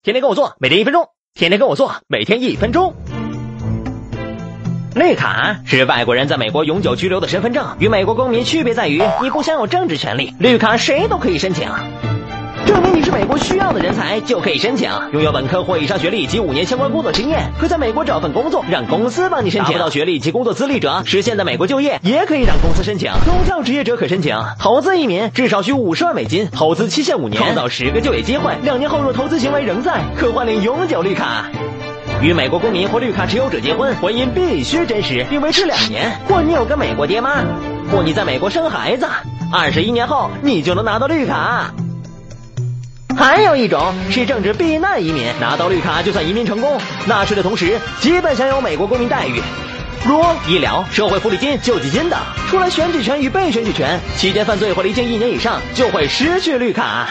天天跟我做，每天一分钟。天天跟我做，每天一分钟。绿卡是外国人在美国永久居留的身份证，与美国公民区别在于，你不享有政治权利。绿卡谁都可以申请，需要的人才就可以申请。拥有本科或以上学历及五年相关工作经验，可在美国找份工作，让公司帮你申请。达不到学历及工作资历者，实现在美国就业，也可以让公司申请。中教职业者可申请。投资移民至少需五十万美金，投资期限五年，创造十个就业机会。两年后若投资行为仍在，可换领永久绿卡。与美国公民或绿卡持有者结婚，婚姻必须真实，并维持两年。或你有个美国爹妈，或你在美国生孩子，二十一年后你就能拿到绿卡。还有一种是政治避难移民，拿到绿卡就算移民成功，纳税的同时基本享有美国公民待遇，如医疗、社会福利金、救济金等。除了选举权与被选举权，期间犯罪或离境一年以上就会失去绿卡。